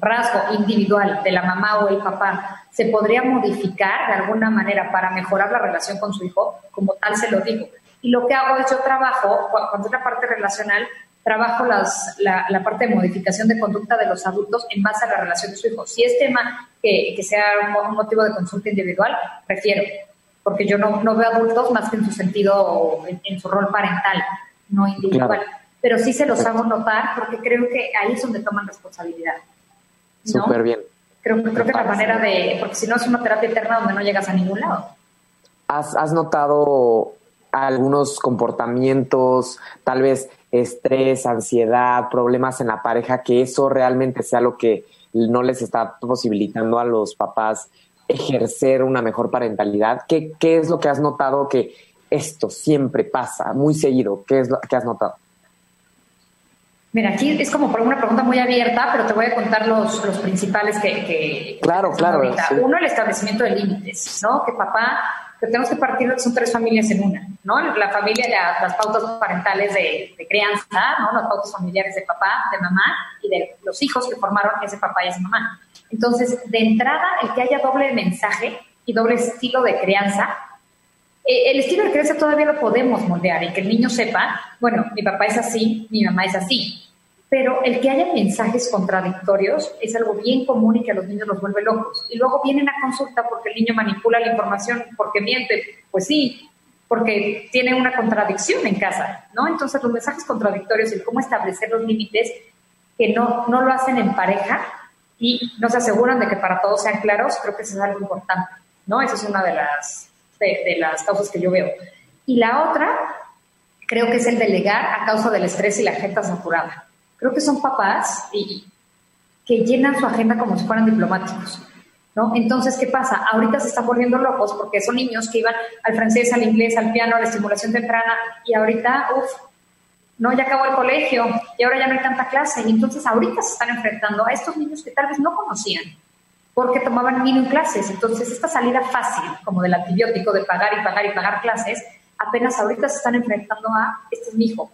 rasgo individual de la mamá o el papá se podría modificar de alguna manera para mejorar la relación con su hijo, como tal se lo digo. Y lo que hago es yo trabajo, cuando es la parte relacional, trabajo las, la, la, parte de modificación de conducta de los adultos en base a la relación de su hijo. Si es tema que, que sea un, motivo de consulta individual, prefiero, porque yo no, no, veo adultos más que en su sentido, en, su rol parental, no individual. Pero sí se los hago notar porque creo que ahí es donde toman responsabilidad. Súper bien. Creo, creo que la manera de, porque si no es una terapia eterna donde no llegas a ningún lado. ¿Has, has notado algunos comportamientos, tal vez estrés, ansiedad, problemas en la pareja, que eso realmente sea lo que no les está posibilitando a los papás ejercer una mejor parentalidad? ¿Qué, qué es lo que has notado que esto siempre pasa muy seguido? ¿Qué es lo que has notado? Mira, aquí es como por una pregunta muy abierta, pero te voy a contar los, los principales que... que claro, claro. Uno, el establecimiento de límites, ¿no? Que papá, que tenemos que partir, son tres familias en una, ¿no? La familia, las pautas parentales de, de, crianza, ¿no? Las pautas familiares de papá, de mamá y de los hijos que formaron ese papá y esa mamá. Entonces, de entrada, el que haya doble mensaje y doble estilo de crianza, eh, el estilo de crianza todavía lo podemos moldear y que el niño sepa, bueno, mi papá es así, mi mamá es así. Pero el que haya mensajes contradictorios es algo bien común y que a los niños los vuelve locos. Y luego vienen a consulta porque el niño manipula la información, porque miente. Pues sí, porque tiene una contradicción en casa, ¿no? Entonces los mensajes contradictorios y cómo establecer los límites que no, no lo hacen en pareja y no se aseguran de que para todos sean claros, creo que eso es algo importante, ¿no? Esa es una de las de, las causas que yo veo. Y la otra, creo que es el delegar a causa del estrés y la agenda saturada. Creo que son papás y, que llenan su agenda como si fueran diplomáticos. ¿No? Entonces, ¿qué pasa? Ahorita se están volviendo locos porque son niños que iban al francés, al inglés, al piano, a la estimulación temprana y ahorita, uff, no, ya acabó el colegio y ahora ya no hay tanta clase. Y entonces ahorita se están enfrentando a estos niños que tal vez no conocían porque tomaban mínimo clases. Entonces, esta salida fácil, como del antibiótico, de pagar y pagar y pagar clases, apenas ahorita se están enfrentando a, este es mi hijo.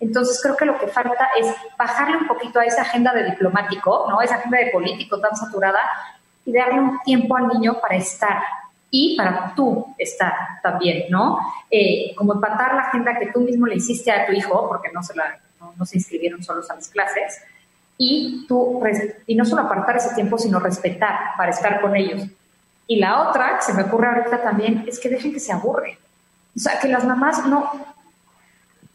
Entonces, creo que lo que falta es bajarle un poquito a esa agenda de diplomático, ¿no? Esa agenda de político tan saturada y darle un tiempo al niño para estar y para tú estar también, ¿no? Eh, como empatar la agenda que tú mismo le hiciste a tu hijo, porque no se, la, no se inscribieron solos a las clases, y, tú, y no solo apartar ese tiempo, sino respetar para estar con ellos. Y la otra, que se me ocurre ahorita también, es que dejen que se aburre. O sea, que las mamás no...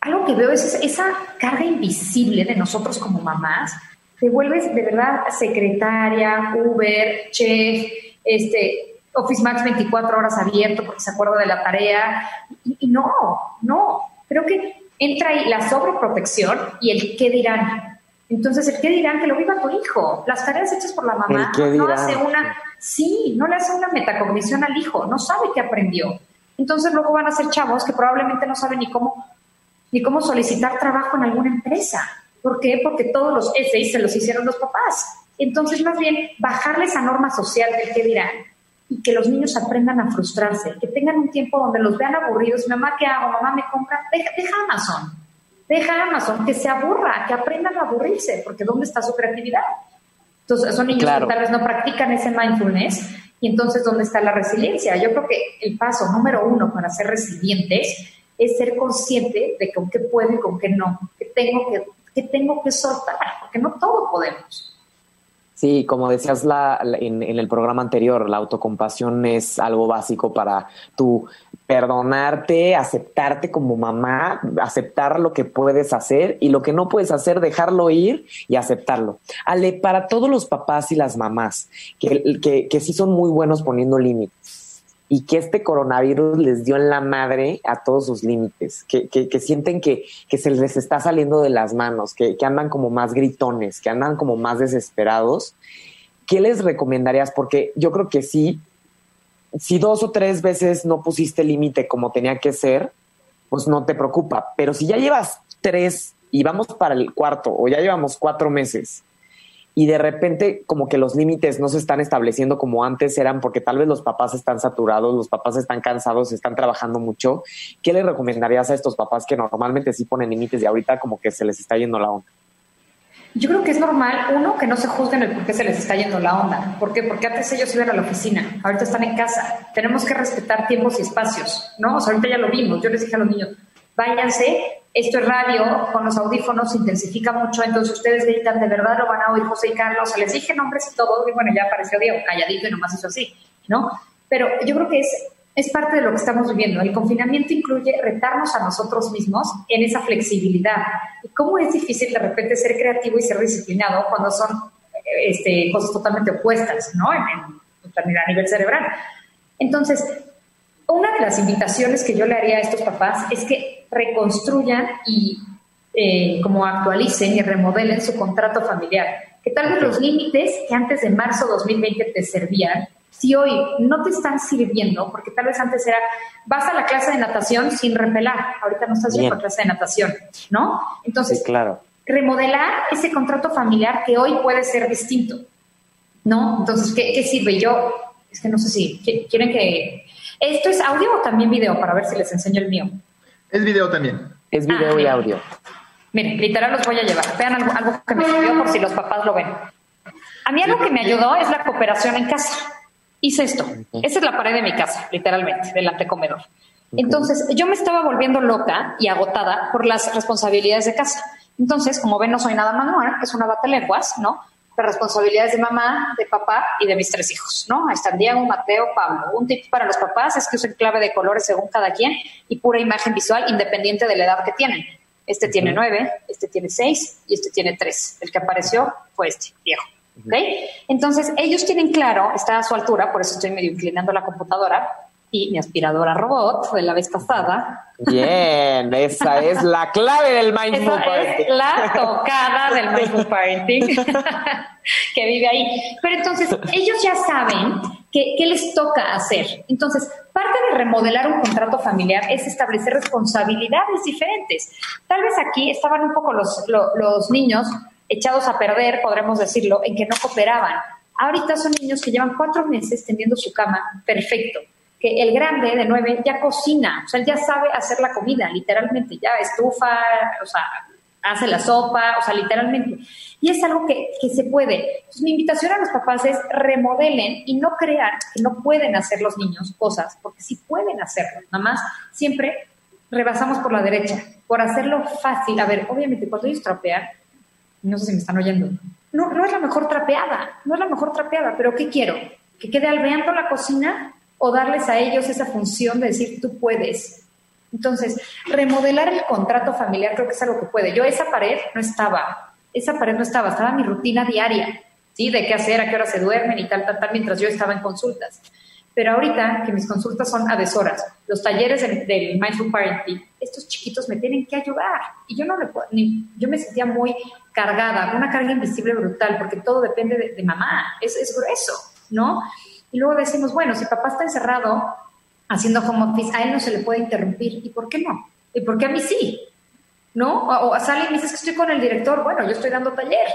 Algo que veo es esa carga invisible de nosotros como mamás. Te vuelves de verdad secretaria, Uber, chef, este, Office Max 24 horas abierto porque se acuerda de la tarea. Y, y no, no. Creo que entra ahí la sobreprotección y el qué dirán entonces, ¿el qué dirán? Que lo viva tu hijo. Las tareas hechas por la mamá no hace una, sí, no le hace una metacognición al hijo, no sabe qué aprendió. Entonces luego van a ser chavos que probablemente no saben ni cómo, ni cómo solicitar trabajo en alguna empresa. ¿Por qué? Porque todos los essays se los hicieron los papás. Entonces, más bien, bajarle esa norma social del qué dirán y que los niños aprendan a frustrarse, que tengan un tiempo donde los vean aburridos. Mamá, ¿qué hago? Mamá, me compra. Deja, deja Amazon Deja Amazon que se aburra, que aprendan a aburrirse, porque ¿dónde está su creatividad? Entonces, son niños que tal vez no practican ese mindfulness y entonces, ¿dónde está la resiliencia? Yo creo que el paso número uno para ser resilientes es ser consciente de con qué puedo y con qué no, que tengo que, que tengo que soltar, porque no todo podemos. Sí, como decías la, en, en, el programa anterior, la autocompasión es algo básico para tu perdonarte, aceptarte como mamá, aceptar lo que puedes hacer y lo que no puedes hacer, dejarlo ir y aceptarlo. Ale, para todos los papás y las mamás que, que, que sí son muy buenos poniendo límites y que este coronavirus les dio en la madre a todos sus límites, que, que, sienten que, se les está saliendo de las manos, que andan como más gritones, que andan como más desesperados, ¿qué les recomendarías? Porque yo creo que sí, si dos o tres veces no pusiste límite como tenía que ser, pues no te preocupa. Pero si ya llevas tres y vamos para el cuarto o ya llevamos cuatro meses y de repente como que los límites no se están estableciendo como antes eran porque tal vez los papás están saturados, los papás están cansados, están trabajando mucho, ¿qué le recomendarías a estos papás que normalmente sí ponen límites y ahorita como que se les está yendo la onda? Yo creo que es normal, uno, que no se juzguen el por qué se les está yendo la onda. ¿Por qué? Porque antes ellos iban a la oficina, ahorita están en casa. Tenemos que respetar tiempos y espacios, ¿no? O sea, ahorita ya lo vimos. Yo les dije a los niños, váyanse, esto es radio, con los audífonos intensifica mucho, entonces ustedes gritan, de verdad lo van a oír José y Carlos. O les dije nombres y todo, y bueno, ya apareció Diego, calladito y nomás hizo así, ¿no? Pero yo creo que es es parte de lo que estamos viviendo. El confinamiento incluye retarnos a nosotros mismos en esa flexibilidad. Y cómo es difícil de repente ser creativo y ser disciplinado cuando son este, cosas totalmente opuestas, ¿no? En, en, a nivel cerebral. Entonces, una de las invitaciones que yo le haría a estos papás es que reconstruyan y eh, como actualicen y remodelen su contrato familiar. Que tal vez los límites que antes de marzo 2020 te servían, si hoy no te están sirviendo, porque tal vez antes era, vas a la clase de natación sin repelar, ahorita no estás yendo a clase de natación, ¿no? Entonces, claro. remodelar ese contrato familiar que hoy puede ser distinto, ¿no? Entonces, ¿qué, qué sirve? Yo, es que no sé si quieren que... ¿Esto es audio o también video? Para ver si les enseño el mío. Es video también. Es video Ah, y audio. Miren, literal los voy a llevar. Vean algo, algo que me sirvió por si los papás lo ven. A mí algo que me ayudó es la cooperación en casa. Hice esto. Esa es la pared de mi casa, literalmente, del antecomedor. Entonces, yo me estaba volviendo loca y agotada por las responsabilidades de casa. Entonces, como ven, no soy nada manual, es una bata lenguas, ¿no? Las responsabilidades de mamá, de papá y de mis tres hijos, ¿no? Ahí están Diego, Mateo, Pablo. Un tip para los papás es que usen clave de colores según cada quien y pura imagen visual independiente de la edad que tienen. Este tiene nueve, este tiene seis y este tiene tres. El que apareció fue este, Diego. ¿Ok? Entonces, ellos tienen claro, está a su altura, por eso estoy medio inclinando la computadora, y mi aspiradora robot de la vez pasada. Bien, esa es la clave del mindful Esa es parenting. la tocada del mindful parenting que vive ahí. Pero entonces, ellos ya saben qué les toca hacer. Entonces, parte de remodelar un contrato familiar es establecer responsabilidades diferentes. Tal vez aquí estaban un poco los, lo- los niños echados a perder, podremos decirlo, en que no cooperaban. Ahorita son niños que llevan cuatro meses tendiendo su cama perfecto. Que el grande de nueve ya cocina, o sea, ya sabe hacer la comida, literalmente, ya estufa, o sea, hace la sopa, o sea, literalmente. Y es algo que, que se puede. Entonces, mi invitación a los papás es remodelen y no crean que no pueden hacer los niños cosas, porque sí pueden hacerlo. Nada más, siempre rebasamos por la derecha, por hacerlo fácil. A ver, obviamente, cuando ellos trapean, no sé si me están oyendo, no, no es la mejor trapeada, no es la mejor trapeada, pero ¿qué quiero? ¿Que quede alveando la cocina o darles a ellos esa función de decir tú puedes? Entonces, remodelar el contrato familiar creo que es algo que puede. Yo esa pared no estaba, esa pared no estaba, estaba mi rutina diaria, ¿sí? De qué hacer, a qué hora se duermen y tal, tal, tal, mientras yo estaba en consultas. Pero ahorita que mis consultas son a deshoras, los talleres del, del Mindful Parenting, estos chiquitos me tienen que ayudar. Y yo no le puedo, ni, yo me sentía muy cargada, una carga invisible brutal, porque todo depende de, de mamá, es, es grueso, ¿no? Y luego decimos, bueno, si papá está encerrado haciendo home office, a él no se le puede interrumpir. ¿Y por qué no? ¿Y por qué a mí sí? ¿No? O, o sale y me dices que estoy con el director, bueno, yo estoy dando taller.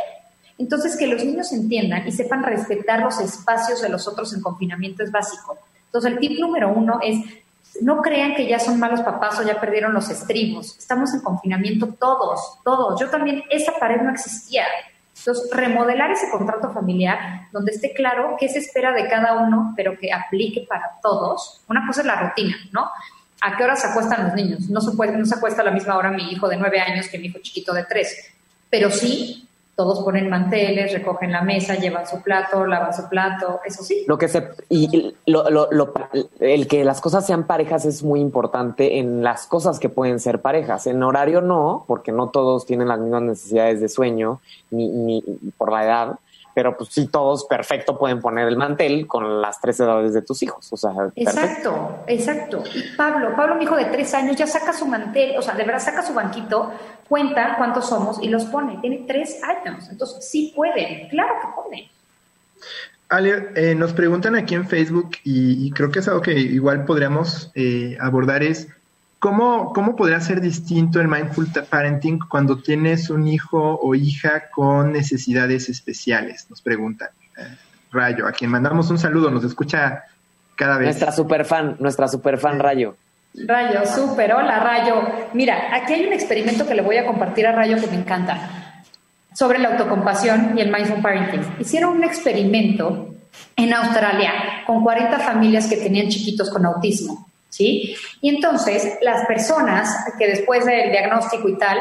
Entonces, que los niños entiendan y sepan respetar los espacios de los otros en confinamiento es básico. Entonces, el tip número uno es, no crean que ya son malos papás o ya perdieron los estribos. Estamos en confinamiento todos, todos. Yo también, esa pared no existía. Entonces, remodelar ese contrato familiar donde esté claro qué se espera de cada uno, pero que aplique para todos. Una cosa es la rutina, ¿no? ¿A qué hora se acuestan los niños? No se, puede, no se acuesta a la misma hora mi hijo de nueve años que mi hijo chiquito de tres. Pero sí, todos ponen manteles, recogen la mesa, llevan su plato, lavan su plato, eso sí. Lo que se y lo, lo, lo, el que las cosas sean parejas es muy importante en las cosas que pueden ser parejas. En horario no, porque no todos tienen las mismas necesidades de sueño ni, ni por la edad, pero pues sí todos perfecto pueden poner el mantel con las tres edades de tus hijos. O sea, exacto, exacto. Y Pablo, Pablo, mi hijo de tres años, ya saca su mantel, o sea, de verdad saca su banquito, cuenta cuántos somos y los pone. Tiene tres años, entonces sí pueden, claro que pueden. Ale, eh, nos preguntan aquí en Facebook y, y, creo que es algo que igual podríamos eh, abordar es ¿cómo, ¿cómo podría ser distinto el mindful parenting cuando tienes un hijo o hija con necesidades especiales? Nos preguntan. Eh, Rayo, a quien mandamos un saludo, nos escucha cada vez. Nuestra super fan, nuestra super fan Rayo. Rayo, súper, hola Rayo. Mira, aquí hay un experimento que le voy a compartir a Rayo que me encanta sobre la autocompasión y el mindful parenting. Hicieron un experimento en Australia con 40 familias que tenían chiquitos con autismo, ¿sí? Y entonces las personas que después del diagnóstico y tal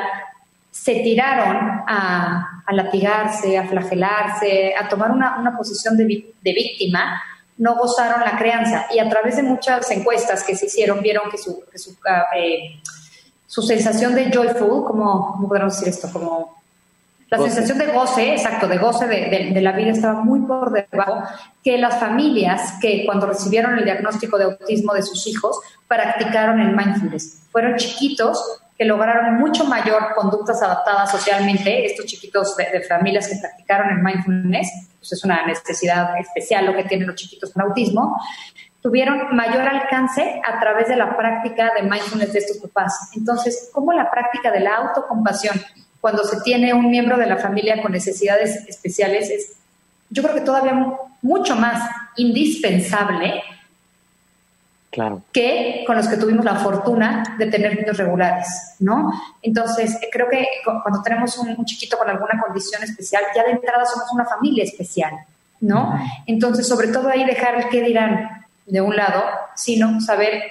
se tiraron a, a latigarse, a flagelarse, a tomar una, una posición de, de víctima, no gozaron la crianza. Y a través de muchas encuestas que se hicieron, vieron que su, que su, eh, su sensación de joyful, como, ¿cómo podemos decir esto? Como la goce. sensación de goce, exacto, de goce de, de, de, la vida estaba muy por debajo que las familias que cuando recibieron el diagnóstico de autismo de sus hijos practicaron el mindfulness. Fueron chiquitos que lograron mucho mayor conductas adaptadas socialmente, estos chiquitos de, de familias que practicaron el mindfulness, pues es una necesidad especial lo que tienen los chiquitos con autismo, tuvieron mayor alcance a través de la práctica de mindfulness de estos papás. Entonces, ¿cómo la práctica de la autocompasión cuando se tiene un miembro de la familia con necesidades especiales es, yo creo que todavía mucho más indispensable Claro. que con los que tuvimos la fortuna de tener niños regulares, ¿no? Entonces, creo que cuando tenemos un, un, chiquito con alguna condición especial, ya de entrada somos una familia especial, ¿no? Entonces, sobre todo ahí dejar el qué dirán de un lado, sino saber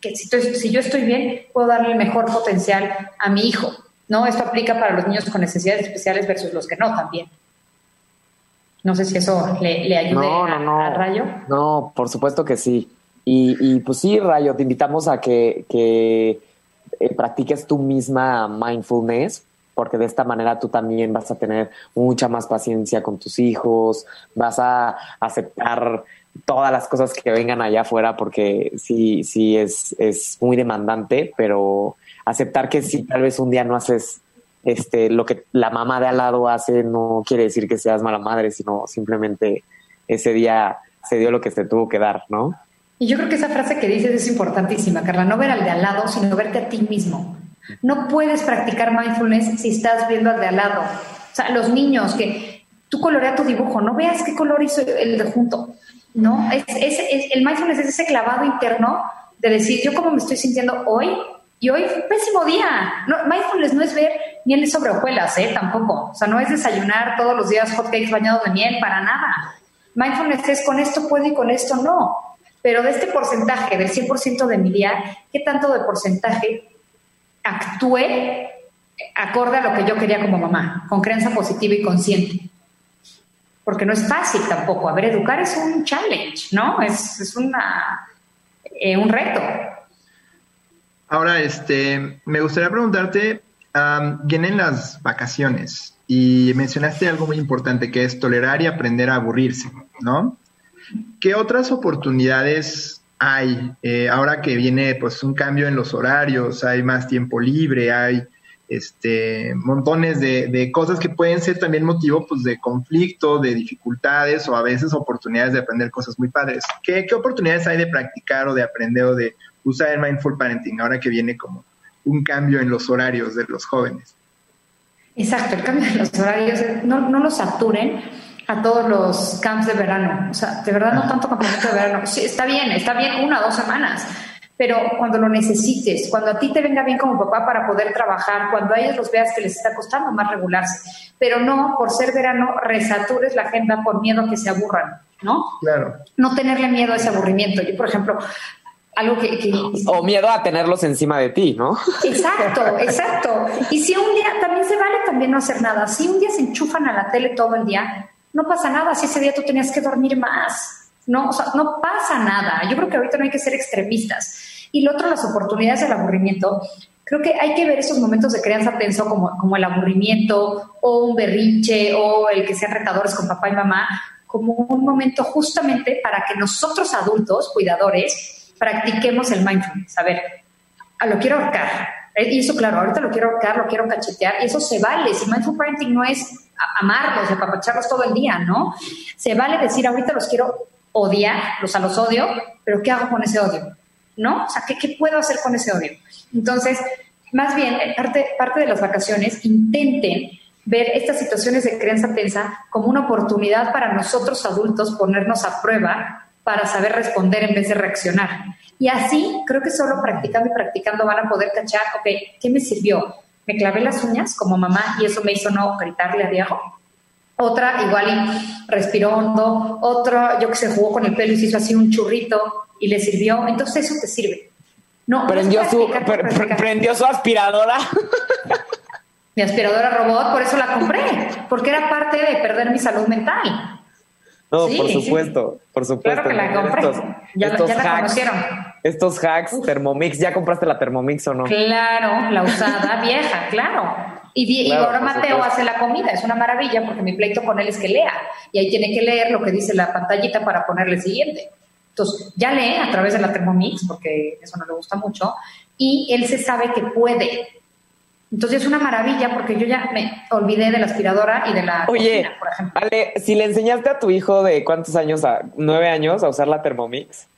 que si, si yo estoy bien, puedo darle el mejor potencial a mi hijo, ¿no? Esto aplica para los niños con necesidades especiales versus los que no también. No sé si eso le, le ayude no, no, no. a Rayo. No, por supuesto que sí. Y, y, pues sí, Rayo, te invitamos a que, que eh, practiques tú misma mindfulness, porque de esta manera tú también vas a tener mucha más paciencia con tus hijos, vas a aceptar todas las cosas que vengan allá afuera, porque sí, sí es, es muy demandante, pero aceptar que si tal vez un día no haces este, lo que la mamá de al lado hace, no quiere decir que seas mala madre, sino simplemente ese día se dio lo que se tuvo que dar, ¿no? Y yo creo que esa frase que dices es importantísima, Carla, no ver al de al lado, sino verte a ti mismo. No puedes practicar mindfulness si estás viendo al de al lado. O sea, los niños que tú colorea tu dibujo, no veas qué color hizo el de junto. No, es, el mindfulness es ese clavado interno de decir, yo cómo me estoy sintiendo hoy y hoy pésimo día. No, mindfulness no es ver miel sobre hojuelas, ¿eh? Tampoco. O sea, no es desayunar todos los días hotcakes bañados de miel, para nada. Mindfulness es con esto puedo y con esto no. Pero de este porcentaje, del 100% de mi día, ¿qué tanto de porcentaje actué acorde a lo que yo quería como mamá, con creencia positiva y consciente? Porque no es fácil tampoco. A ver, educar es un challenge, ¿no? Es, es una, eh, un reto. Ahora, este, me gustaría preguntarte, um, vienen las vacaciones y mencionaste algo muy importante que es tolerar y aprender a aburrirse, ¿no? ¿Qué otras oportunidades hay eh, ahora que viene pues un cambio en los horarios, hay más tiempo libre, hay este montones de, cosas que pueden ser también motivo pues de conflicto, de dificultades o a veces oportunidades de aprender cosas muy padres. ¿Qué, qué oportunidades hay de practicar o de aprender o de usar el mindful parenting ahora que viene como un cambio en los horarios de los jóvenes? Exacto, el cambio en los horarios, no, no los saturen a todos los camps de verano. O sea, de verdad no tanto campamento de verano. Sí, está bien, está bien una o dos semanas, pero cuando lo necesites, cuando a ti te venga bien como papá para poder trabajar, cuando a ellos los veas que les está costando más regularse, pero no por ser verano resatures la agenda por miedo a que se aburran, ¿no? Claro. No tenerle miedo a ese aburrimiento. Yo, por ejemplo, algo que, que, o miedo a tenerlos encima de ti, ¿no? Exacto, exacto. Y si un día también se vale también no hacer nada. Si un día se enchufan a la tele todo el día, no pasa nada. Si ese día tú tenías que dormir más, no, o sea, no pasa nada. Yo creo que ahorita no hay que ser extremistas. Y lo otro, las oportunidades del aburrimiento. Creo que hay que ver esos momentos de crianza tenso como, como el aburrimiento o un berrinche o el que sean retadores con papá y mamá como un momento justamente para que nosotros adultos, cuidadores, practiquemos el mindfulness. A ver, a lo quiero ahorcar. Y eso, claro, ahorita lo quiero ahorcar, lo quiero cachetear, y eso se vale. Si mindful parenting no es amarlos, apapacharlos todo el día, ¿no? Se vale decir, ahorita los quiero odiar, los a los odio, pero ¿qué hago con ese odio? ¿No? O sea, ¿qué, puedo hacer con ese odio? Entonces, más bien, parte, parte de las vacaciones, intenten ver estas situaciones de crianza tensa como una oportunidad para nosotros adultos ponernos a prueba para saber responder en vez de reaccionar. Y así, creo que solo practicando y practicando van a poder cachar, ok, ¿qué me sirvió? Me clavé las uñas como mamá y eso me hizo no gritarle a Diego. Otra igual y respiró hondo, otro yo que se jugó con el pelo y se hizo así un churrito y le sirvió. Entonces eso te sirve. No, prendió, no su, pr prendió su aspiradora. Mi aspiradora robot, por eso la compré, porque era parte de perder mi salud mental. No, sí, por supuesto, sí. por supuesto. Claro que la compré. Estos, ya, estos ya la hacks, conocieron. Estos hacks, Uf. Thermomix, ¿ya compraste la Thermomix o no? Claro, la usada vieja, claro. Y, claro, y ahora Mateo supuesto. hace la comida, es una maravilla porque mi pleito con él es que lea. Y ahí tiene que leer lo que dice la pantallita para ponerle el siguiente. Entonces, ya lee a través de la Thermomix, porque eso no le gusta mucho, y él se sabe que puede. Entonces es una maravilla porque yo ya me olvidé de la aspiradora y de la Oye, cocina, por ejemplo. Ale, si le enseñaste a tu hijo de cuántos años, a nueve años, a usar la Thermomix.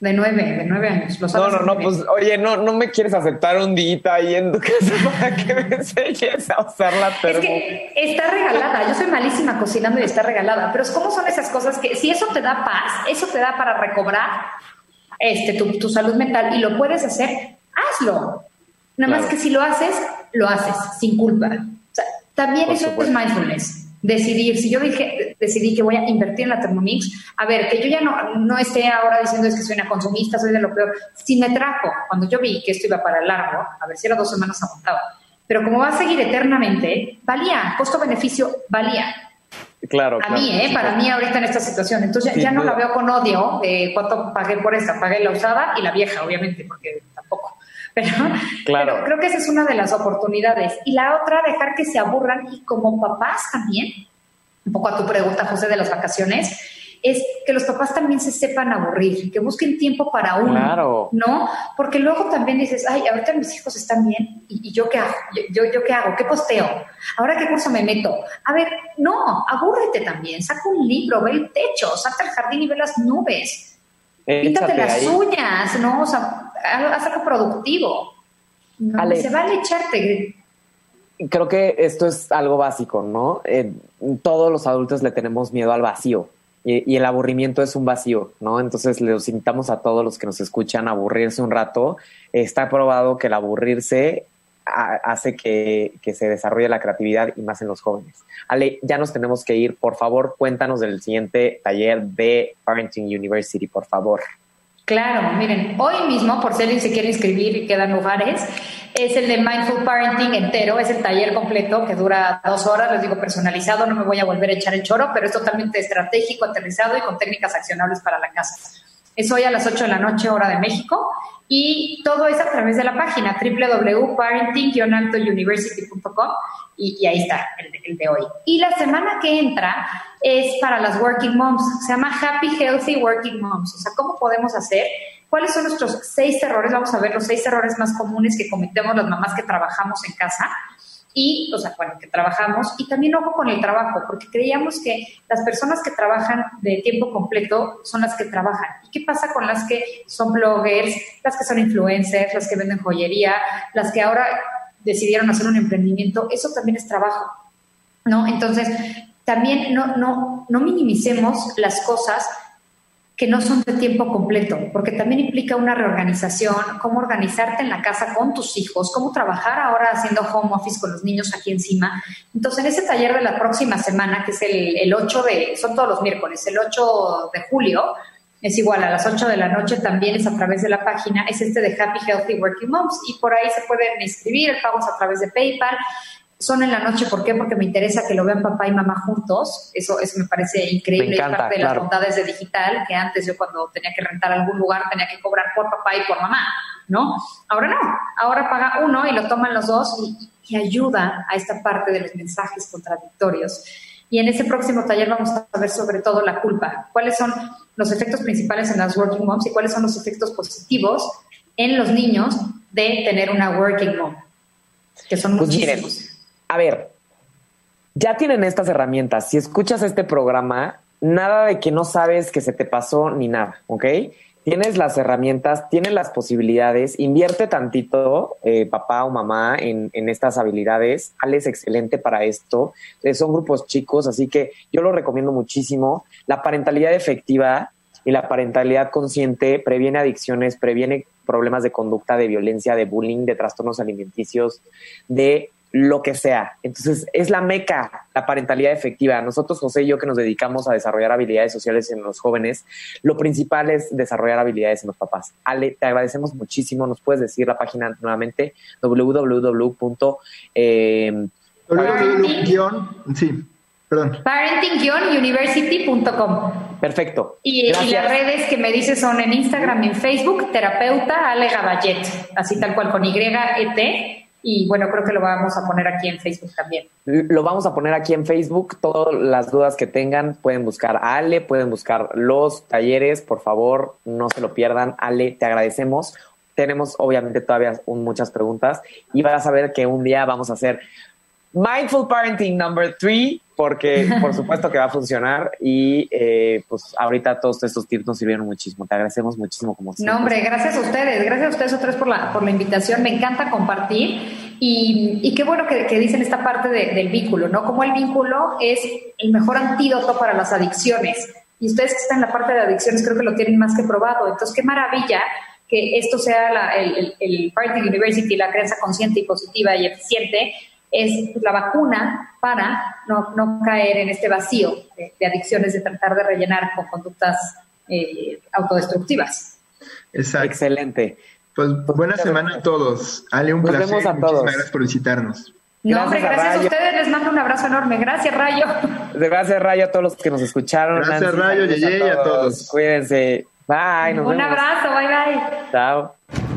De nueve, de nueve años. Los No, no, no, pues, oye, no, no me quieres aceptar un día ahí en tu casa para que me enseñes a usar la Es termo. que está regalada. Yo soy malísima cocinando y está regalada. Pero ¿cómo son esas cosas que si eso te da paz, eso te da para recobrar este, tu, tu salud mental y lo puedes hacer, hazlo. Nada más que si lo haces, lo haces sin culpa. O sea, también Por eso supuesto. es mindfulness. Decidir, si yo dije, decidí que voy a invertir en la Thermomix, a ver, que yo ya no, no esté ahora diciendo es que soy una consumista, soy de lo peor. Si me trajo, cuando yo vi que esto iba para largo, a ver si era dos semanas aguantaba. Pero como va a seguir eternamente, valía, costo-beneficio, valía. Claro, A claro. mí, ¿eh? Para mí ahorita en esta situación. Entonces ya- no la veo con odio de cuánto pagué por esta. Pagué la usada y la vieja, obviamente, porque. Pero, Claro. pero creo que esa es una de las oportunidades. Y la otra, dejar que se aburran y como papás también, un poco a tu pregunta, José, de las vacaciones, es que los papás también se sepan aburrir, que busquen tiempo para uno. Claro. ¿No? Porque luego también dices, ay, ahorita mis hijos están bien, ¿y, y yo qué hago? Yo, yo, ¿Yo qué hago? ¿Qué posteo? ¿Ahora qué curso me meto? A ver, no, abúrrete también, saca un libro, ve el techo, salta al jardín y ve las nubes. Píntate las ahí. uñas, ¿no? O sea, haz haz algo productivo. No, Ale. se vale echarte. Creo que esto es algo básico, ¿no? Eh, todos los adultos le tenemos miedo al vacío y, y el aburrimiento es un vacío, ¿no? Entonces les invitamos a todos los que nos escuchan a aburrirse un rato. Está probado que el aburrirse hace que, que se desarrolle la creatividad y más en los jóvenes. Ale, ya nos tenemos que ir. Por favor, cuéntanos del siguiente taller de Parenting University, por favor. Claro, miren, hoy mismo, por si alguien se quiere inscribir y quedan lugares, es el de Mindful Parenting entero, es el taller completo que dura dos horas, les digo personalizado, no me voy a volver a echar el choro, pero es totalmente estratégico, aterrizado y con técnicas accionables para la casa. Es hoy a las 8 de la noche, hora de México, y todo es a través de la página www.parenting-altouniversity.com y, y ahí está el de, el de hoy. Y la semana que entra es para las working moms, se llama Happy Healthy Working Moms, o sea, ¿cómo podemos hacer? ¿Cuáles son nuestros seis errores? Vamos a ver los seis errores más comunes que cometemos las mamás que trabajamos en casa y, o sea, bueno, que trabajamos, y también ojo con el trabajo, porque creíamos que las personas que trabajan de tiempo completo son las que trabajan. ¿Y qué pasa con las que son bloggers, las que son influencers, las que venden joyería, las que ahora decidieron hacer un emprendimiento? Eso también es trabajo, ¿no? Entonces, también no, no, no minimicemos las cosas que no son de tiempo completo, porque también implica una reorganización, cómo organizarte en la casa con tus hijos, cómo trabajar ahora haciendo home office con los niños aquí encima. Entonces, en ese taller de la próxima semana, que es el, el 8 de, son todos los miércoles, el 8 de julio, es igual a las 8 de la noche, también es a través de la página, es este de Happy Healthy Working Moms, y por ahí se pueden inscribir, el pago es a través de PayPal, son en la noche, ¿por qué? Porque me interesa que lo vean papá y mamá juntos. Eso, eso me parece increíble. Me encanta, es parte de las bondades de digital, que antes yo cuando tenía que rentar algún lugar tenía que cobrar por papá y por mamá, ¿no? Ahora no. Ahora paga uno y lo toman los dos y, y ayuda a esta parte de los mensajes contradictorios. Y en ese próximo taller vamos a ver sobre todo la culpa. ¿Cuáles son los efectos principales en las working moms y cuáles son los efectos positivos en los niños de tener una working mom? Que son Pues miren. A ver, ya tienen estas herramientas. Si escuchas este programa, nada de que no sabes que se te pasó ni nada, ¿ok? Tienes las herramientas, tienes las posibilidades, invierte tantito, eh, papá o mamá, en, en estas habilidades. Ale es excelente para esto. Eh, son grupos chicos, así que yo lo recomiendo muchísimo. La parentalidad efectiva y la parentalidad consciente previene adicciones, previene problemas de conducta, de violencia, de bullying, de trastornos alimenticios, de lo que sea. Entonces, es la meca, la parentalidad efectiva. Nosotros, José y yo, que nos dedicamos a desarrollar habilidades sociales en los jóvenes, lo principal es desarrollar habilidades en los papás. Ale, te agradecemos muchísimo. Nos puedes decir la página nuevamente, www. eh, www- Sí, perdón. Parenting-university.com. perfecto. Y, las redes que me dices son en Instagram y en Facebook, terapeuta Ale Gaballet, así tal cual con Y-E-T. Y bueno, creo que lo vamos a poner aquí en Facebook también. Lo vamos a poner aquí en Facebook. Todas las dudas que tengan pueden buscar a Ale, pueden buscar los talleres. Por favor, no se lo pierdan. Ale, te agradecemos. Tenemos obviamente todavía muchas preguntas y vas a ver que un día vamos a hacer Mindful Parenting number three porque por supuesto que va a funcionar y eh, pues ahorita todos estos tips nos sirvieron muchísimo. Te agradecemos muchísimo como siempre. No, hombre, gracias a ustedes, gracias a ustedes vez por la, por la invitación. Me encanta compartir y, y qué bueno que, que dicen esta parte de- del vínculo, ¿no? Como el vínculo es el mejor antídoto para las adicciones. Y ustedes que están en la parte de adicciones creo que lo tienen más que probado. Entonces, qué maravilla que esto sea la- el, el, el Parenting University, la creencia consciente y positiva y eficiente, es la vacuna para no, no caer en este vacío de, de adicciones, de tratar de rellenar con conductas eh, autodestructivas. Exacto. Excelente. Pues buena muchas semana gracias. a todos. Ale, un Nos placer. vemos a Muchísimas todos. gracias por visitarnos. No, hombre, Gracias a gracias a, ustedes, les mando un abrazo enorme. Gracias, Rayo. Gracias, Rayo, a todos los que nos escucharon. Gracias, Rayo, Yeye, y a todos. Cuídense. Bye. Nos un vemos. abrazo, bye bye. Chao.